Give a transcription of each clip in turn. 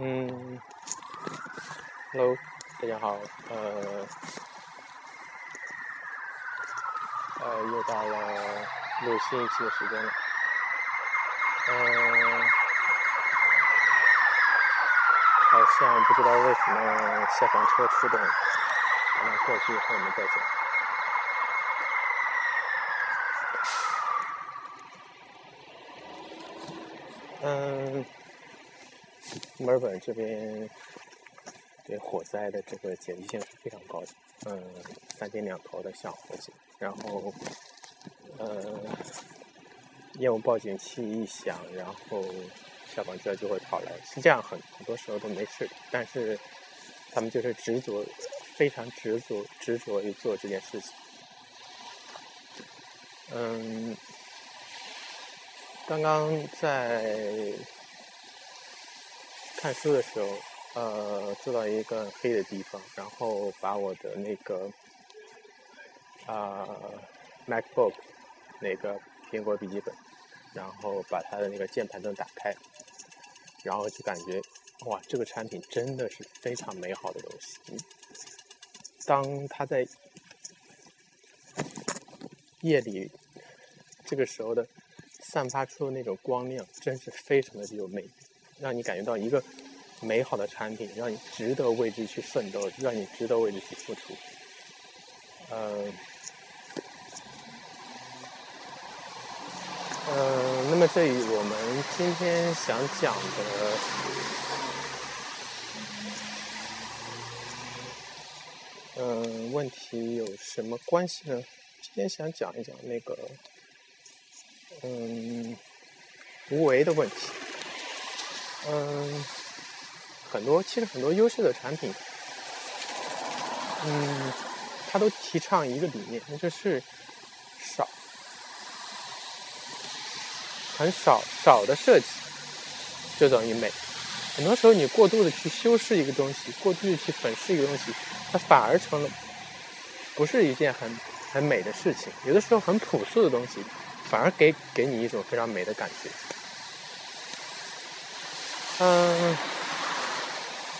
嗯，Hello，大家好，呃，呃，又到了录新一期的时间了，嗯，好像不知道为什么消防车出动，等它过去以后我们再讲。嗯。墨尔本这边对火灾的这个警惕性是非常高的，嗯，三天两头的响火警，然后，呃，业务报警器一响，然后消防车就会跑来，是这样，很很多时候都没事，但是他们就是执着，非常执着执着于做这件事情。嗯，刚刚在。看书的时候，呃，坐到一个黑的地方，然后把我的那个啊 MacBook 那个苹果笔记本，然后把它的那个键盘灯打开，然后就感觉哇，这个产品真的是非常美好的东西。当它在夜里这个时候的散发出的那种光亮，真是非常的有魅力。让你感觉到一个美好的产品，让你值得为之去奋斗，让你值得为之去付出。嗯，嗯，那么这里我们今天想讲的，嗯，问题有什么关系呢？今天想讲一讲那个，嗯，无为的问题。嗯，很多其实很多优秀的产品，嗯，它都提倡一个理念，那就是少，很少少的设计就等于美。很多时候你过度的去修饰一个东西，过度的去粉饰一个东西，它反而成了不是一件很很美的事情。有的时候很朴素的东西，反而给给你一种非常美的感觉。嗯，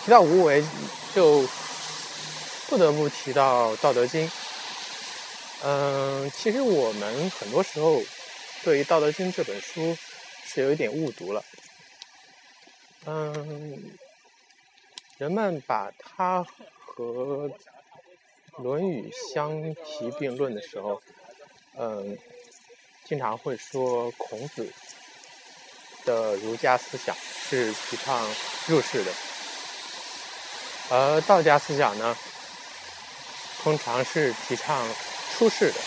提到无为，就不得不提到《道德经》。嗯，其实我们很多时候对于《道德经》这本书是有一点误读了。嗯，人们把它和《论语》相提并论的时候，嗯，经常会说孔子的儒家思想。是提倡入世的，而道家思想呢，通常是提倡出世的。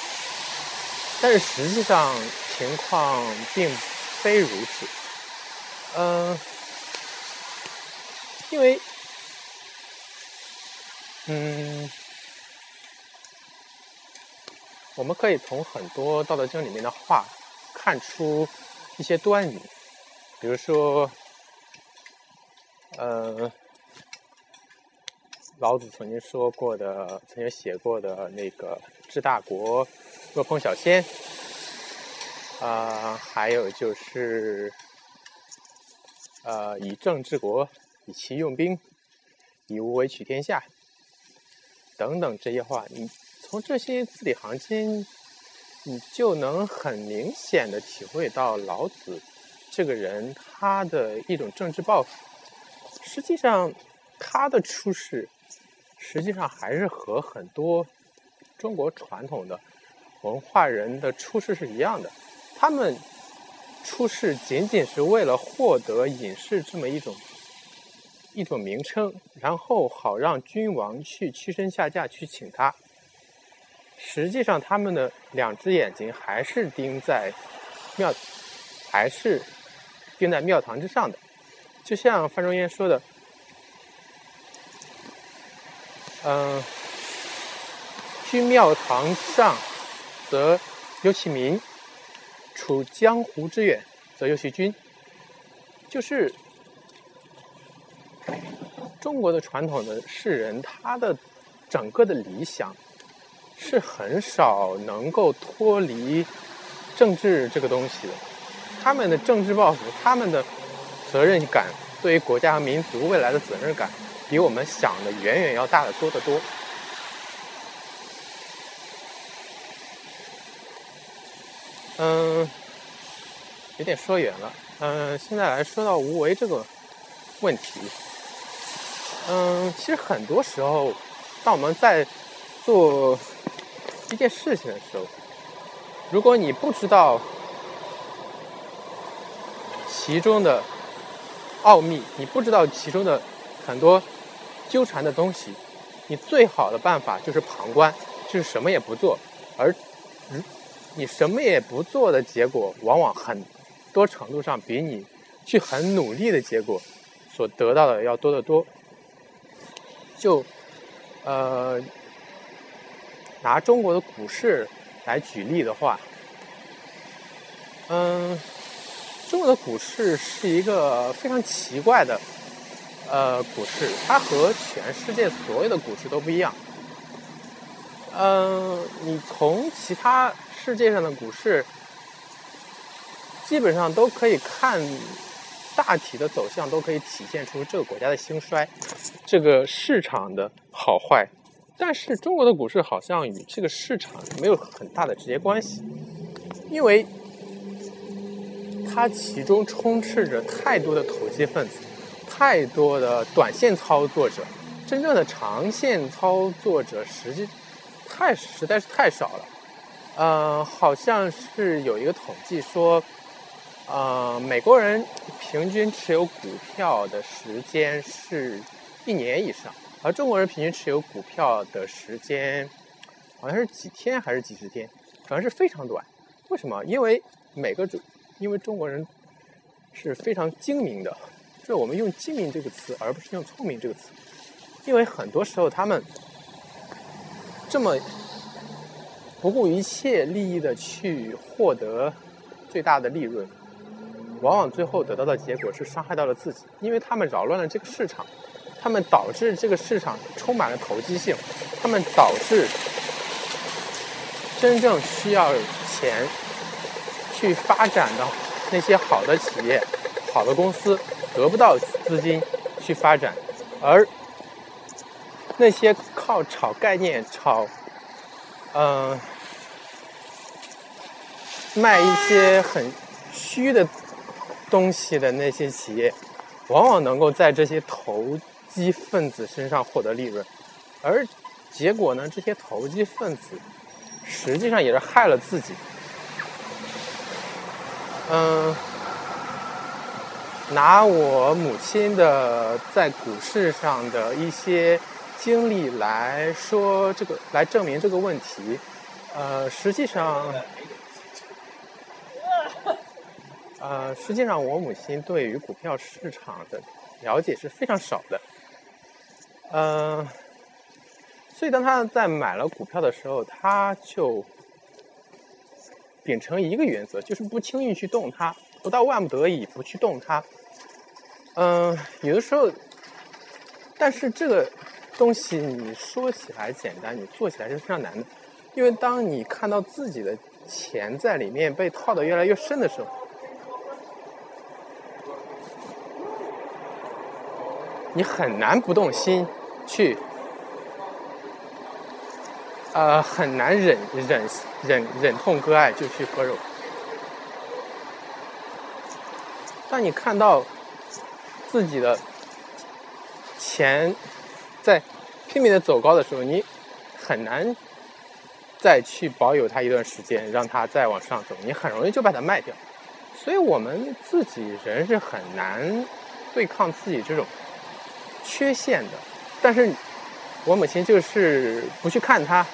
但是实际上情况并非如此。嗯，因为，嗯，我们可以从很多《道德经》里面的话看出一些端倪，比如说。呃，老子曾经说过的，曾经写过的那个“治大国，若烹小鲜”，啊，还有就是呃，“以政治国，以其用兵，以无为取天下”等等这些话，你从这些字里行间，你就能很明显的体会到老子这个人他的一种政治抱负。实际上，他的出世，实际上还是和很多中国传统的文化人的出世是一样的。他们出世仅仅是为了获得隐士这么一种一种名称，然后好让君王去屈身下嫁去请他。实际上，他们的两只眼睛还是盯在庙，还是盯在庙堂之上的。就像范仲淹说的，嗯，居庙堂上，则忧其民；处江湖之远，则忧其君。就是中国的传统的士人，他的整个的理想是很少能够脱离政治这个东西的。他们的政治抱负，他们的。责任感对于国家和民族未来的责任感，比我们想的远远要大得多得多。嗯，有点说远了。嗯，现在来说到无为这个问题。嗯，其实很多时候，当我们在做一件事情的时候，如果你不知道其中的奥秘，你不知道其中的很多纠缠的东西，你最好的办法就是旁观，就是什么也不做，而你什么也不做的结果，往往很多程度上比你去很努力的结果所得到的要多得多。就呃，拿中国的股市来举例的话，嗯，中国的股市是一个非常奇怪的呃股市，它和全世界所有的股市都不一样。嗯，你从其他。世界上的股市基本上都可以看大体的走向，都可以体现出这个国家的兴衰，这个市场的好坏。但是中国的股市好像与这个市场没有很大的直接关系，因为它其中充斥着太多的投机分子，太多的短线操作者，真正的长线操作者实际太实在是太少了。呃，好像是有一个统计说，呃，美国人平均持有股票的时间是一年以上，而中国人平均持有股票的时间好像是几天还是几十天，反正是非常短。为什么？因为每个中，因为中国人是非常精明的，就我们用“精明”这个词，而不是用“聪明”这个词，因为很多时候他们这么。不顾一切利益的去获得最大的利润，往往最后得到的结果是伤害到了自己，因为他们扰乱了这个市场，他们导致这个市场充满了投机性，他们导致真正需要钱去发展的那些好的企业、好的公司得不到资金去发展，而那些靠炒概念、炒嗯。卖一些很虚的东西的那些企业，往往能够在这些投机分子身上获得利润，而结果呢，这些投机分子实际上也是害了自己。嗯，拿我母亲的在股市上的一些经历来说，这个来证明这个问题。呃，实际上。呃，实际上我母亲对于股票市场的了解是非常少的，呃，所以当她在买了股票的时候，她就秉承一个原则，就是不轻易去动它，不到万不得已不去动它。嗯，有的时候，但是这个东西你说起来简单，你做起来是非常难的，因为当你看到自己的钱在里面被套的越来越深的时候。你很难不动心，去，呃，很难忍忍忍忍痛割爱就去割肉。当你看到自己的钱在拼命的走高的时候，你很难再去保有它一段时间，让它再往上走，你很容易就把它卖掉。所以我们自己人是很难对抗自己这种。缺陷的，但是我母亲就是不去看它，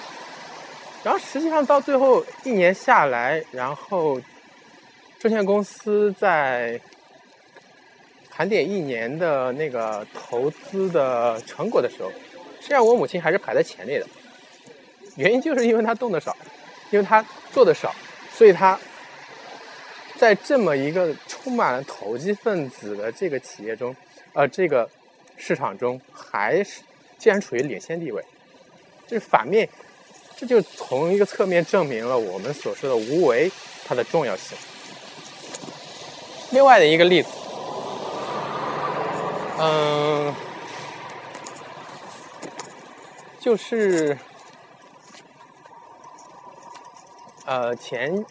然后实际上到最后一年下来，然后证券公司在盘点一年的那个投资的成果的时候，实际上我母亲还是排在前列的，原因就是因为她动的少，因为她做的少，所以她在这么一个充满了投机分子的这个企业中，呃，这个。市场中还是竟然处于领先地位，这是反面，这就从一个侧面证明了我们所说的无为它的重要性。另外的一个例子，嗯，就是呃前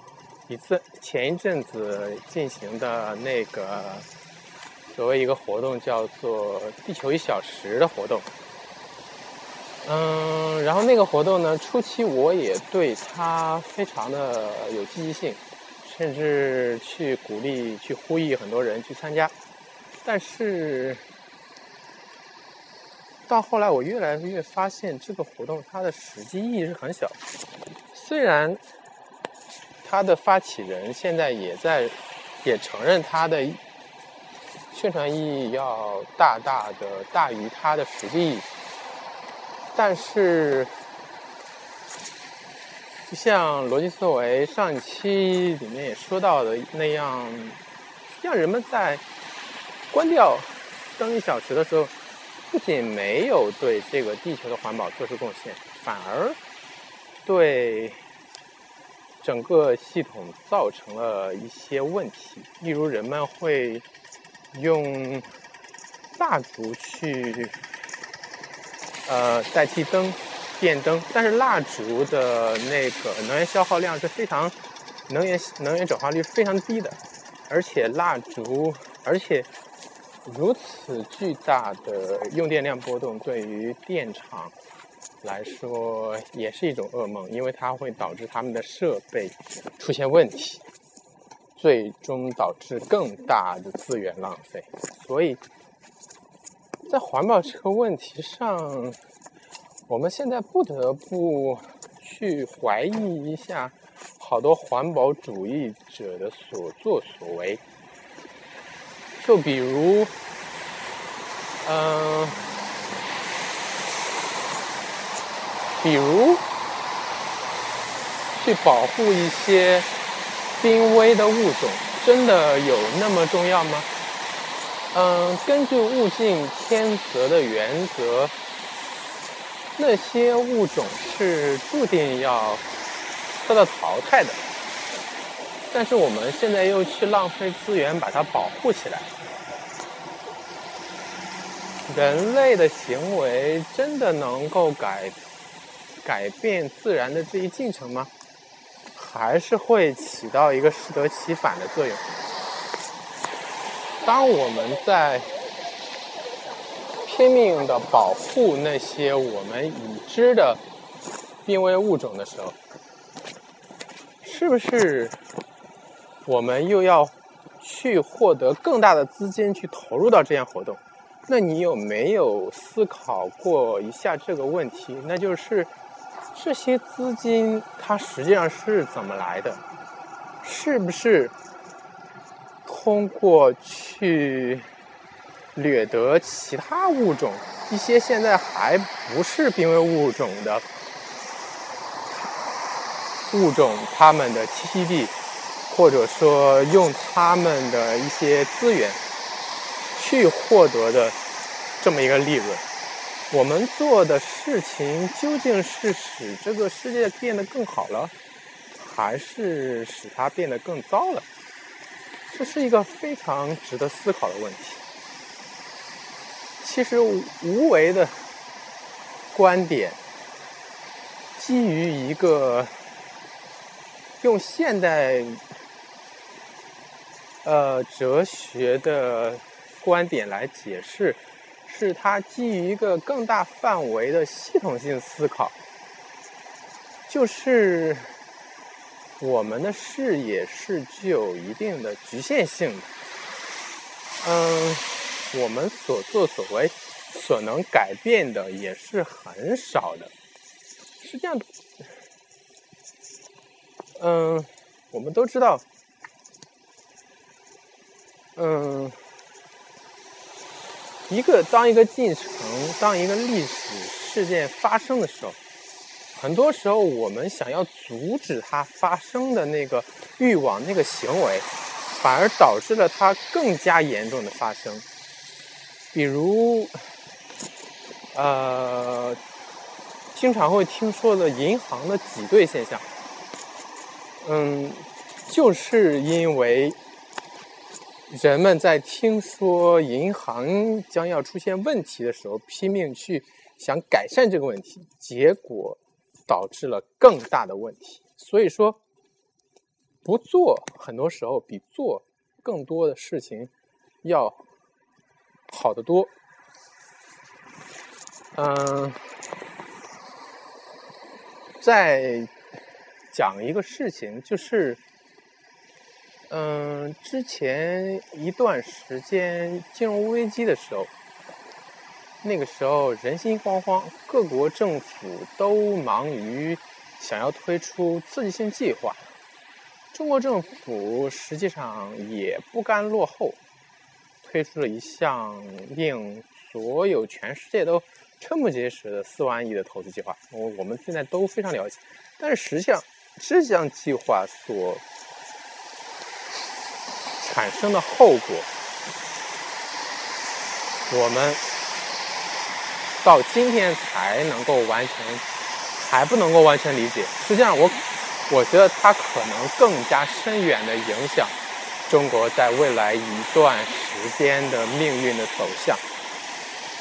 一次前一阵子进行的那个所谓一个活动叫做“地球一小时”的活动。嗯，然后那个活动呢，初期我也对它非常的有积极性，甚至去鼓励、去呼吁很多人去参加。但是到后来，我越来越发现这个活动它的实际意义是很小。虽然它的发起人现在也在也承认它的宣传意义要大大的大于它的实际意义。但是，就像罗辑思维上一期里面也说到的那样，让人们在关掉灯一小时的时候，不仅没有对这个地球的环保做出贡献，反而对整个系统造成了一些问题。例如，人们会用蜡烛去。呃，代替灯、电灯，但是蜡烛的那个能源消耗量是非常，能源能源转化率非常低的，而且蜡烛，而且如此巨大的用电量波动，对于电厂来说也是一种噩梦，因为它会导致他们的设备出现问题，最终导致更大的资源浪费，所以。在环保这个问题上，我们现在不得不去怀疑一下好多环保主义者的所作所为。就比如，嗯，比如去保护一些濒危的物种，真的有那么重要吗？嗯，根据物竞天择的原则，那些物种是注定要受到淘汰的。但是我们现在又去浪费资源把它保护起来，人类的行为真的能够改改变自然的这一进程吗？还是会起到一个适得其反的作用？当我们在拼命的保护那些我们已知的濒危物种的时候，是不是我们又要去获得更大的资金去投入到这样活动？那你有没有思考过一下这个问题？那就是这些资金它实际上是怎么来的？是不是？通过去掠夺其他物种，一些现在还不是濒危物种的物种，它们的栖息地，或者说用它们的一些资源去获得的这么一个利润，我们做的事情究竟是使这个世界变得更好了，还是使它变得更糟了？这是一个非常值得思考的问题。其实，无为的观点基于一个用现代呃哲学的观点来解释，是它基于一个更大范围的系统性思考，就是。我们的视野是具有一定的局限性的，嗯，我们所作所为所能改变的也是很少的，是这样的。嗯，我们都知道，嗯，一个当一个进程，当一个历史事件发生的时候。很多时候，我们想要阻止它发生的那个欲望、那个行为，反而导致了它更加严重的发生。比如，呃，经常会听说的银行的挤兑现象，嗯，就是因为人们在听说银行将要出现问题的时候，拼命去想改善这个问题，结果导致了更大的问题。所以说，不做很多时候比做更多的事情要好得多。嗯，再讲一个事情，就是。嗯，之前一段时间金融危机的时候，那个时候人心惶惶，各国政府都忙于想要推出刺激性计划。中国政府实际上也不甘落后，推出了一项令所有全世界都瞠目结舌的四万亿的投资计划。我我们现在都非常了解，但是实际上这项计划所产生的后果，我们到今天才能够完全，还不能够完全理解。实际上，我我觉得它可能更加深远的影响中国在未来一段时间的命运的走向。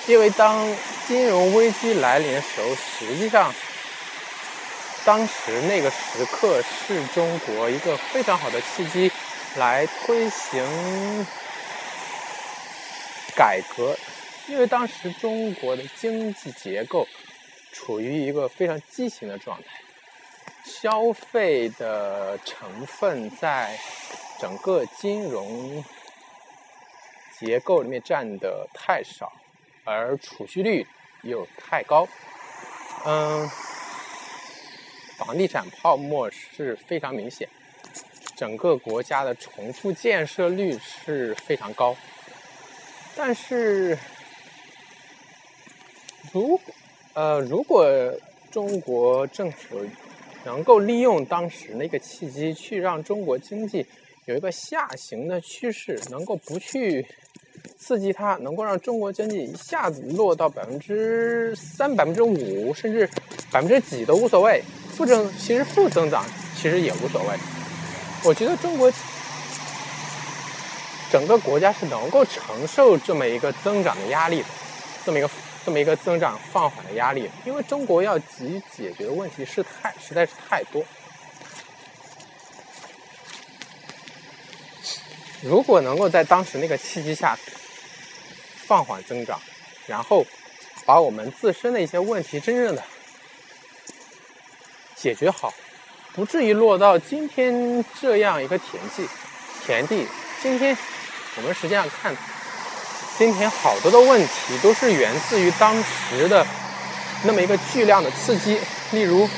因为当金融危机来临的时候，实际上当时那个时刻是中国一个非常好的契机。来推行改革，因为当时中国的经济结构处于一个非常畸形的状态，消费的成分在整个金融结构里面占的太少，而储蓄率又太高，嗯，房地产泡沫是非常明显。整个国家的重复建设率是非常高，但是，如呃，如果中国政府能够利用当时那个契机，去让中国经济有一个下行的趋势，能够不去刺激它，能够让中国经济一下子落到百分之三、百分之五，甚至百分之几都无所谓，负增其实负增长其实也无所谓。我觉得中国整个国家是能够承受这么一个增长的压力的，这么一个这么一个增长放缓的压力，因为中国要急解决的问题是太实在是太多。如果能够在当时那个契机下放缓增长，然后把我们自身的一些问题真正的解决好。不至于落到今天这样一个田地，田地。今天我们实际上看，今天好多的问题都是源自于当时的那么一个巨量的刺激。例如，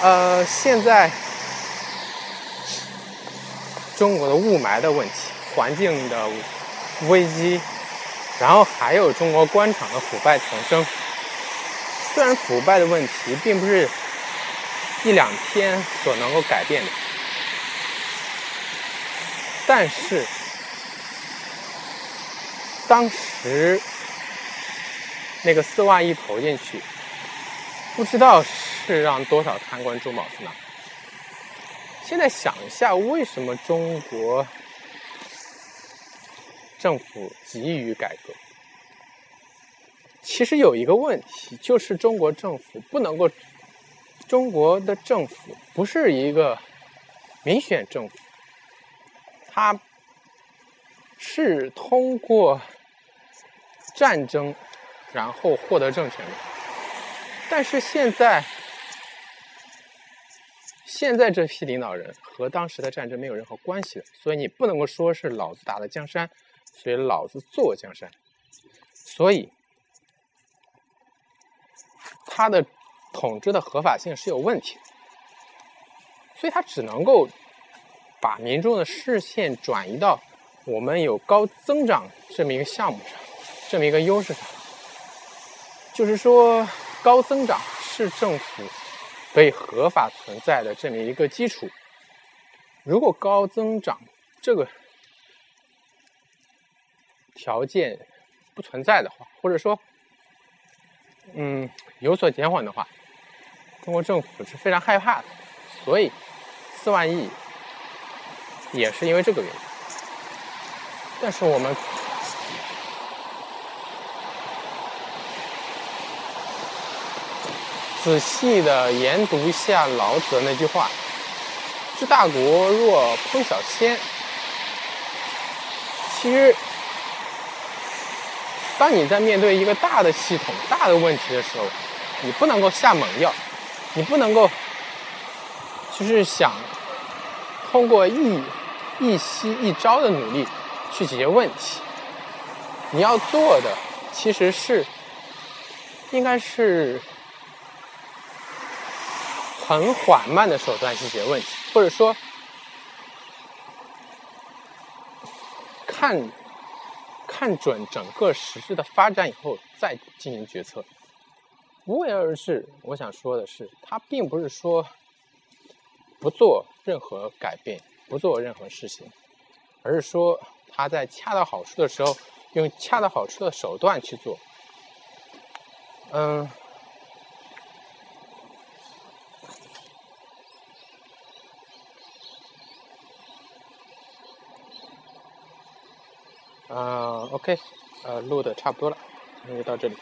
呃，现在中国的雾霾的问题、环境的危机，然后还有中国官场的腐败丛生。虽然腐败的问题并不是一两天所能够改变的，但是当时那个四万亿投进去，不知道是让多少贪官猪毛子呢？现在想一下，为什么中国政府急于改革？其实有一个问题，就是中国政府不能够，中国的政府不是一个民选政府，它是通过战争然后获得政权的。但是现在，现在这批领导人和当时的战争没有任何关系的，所以你不能够说是老子打的江山，所以老子坐江山，所以。他的统治的合法性是有问题的，所以他只能够把民众的视线转移到我们有高增长这么一个项目上，这么一个优势上。就是说，高增长是政府可以合法存在的这么一个基础。如果高增长这个条件不存在的话，或者说，嗯，有所减缓的话，中国政府是非常害怕的，所以四万亿也是因为这个原因。但是我们仔细的研读一下老子的那句话：“治大国若烹小鲜。”其实，当你在面对一个大的系统、大的问题的时候，你不能够下猛药，你不能够就是想通过一一息一招的努力去解决问题。你要做的其实是应该是。很缓慢的手段去解决问题，或者说看看准整个实质的发展以后再进行决策。无为而治，我想说的是，它并不是说不做任何改变，不做任何事情，而是说他在恰到好处的时候用恰到好处的手段去做。嗯。啊，OK，呃，录的差不多了，那就到这里。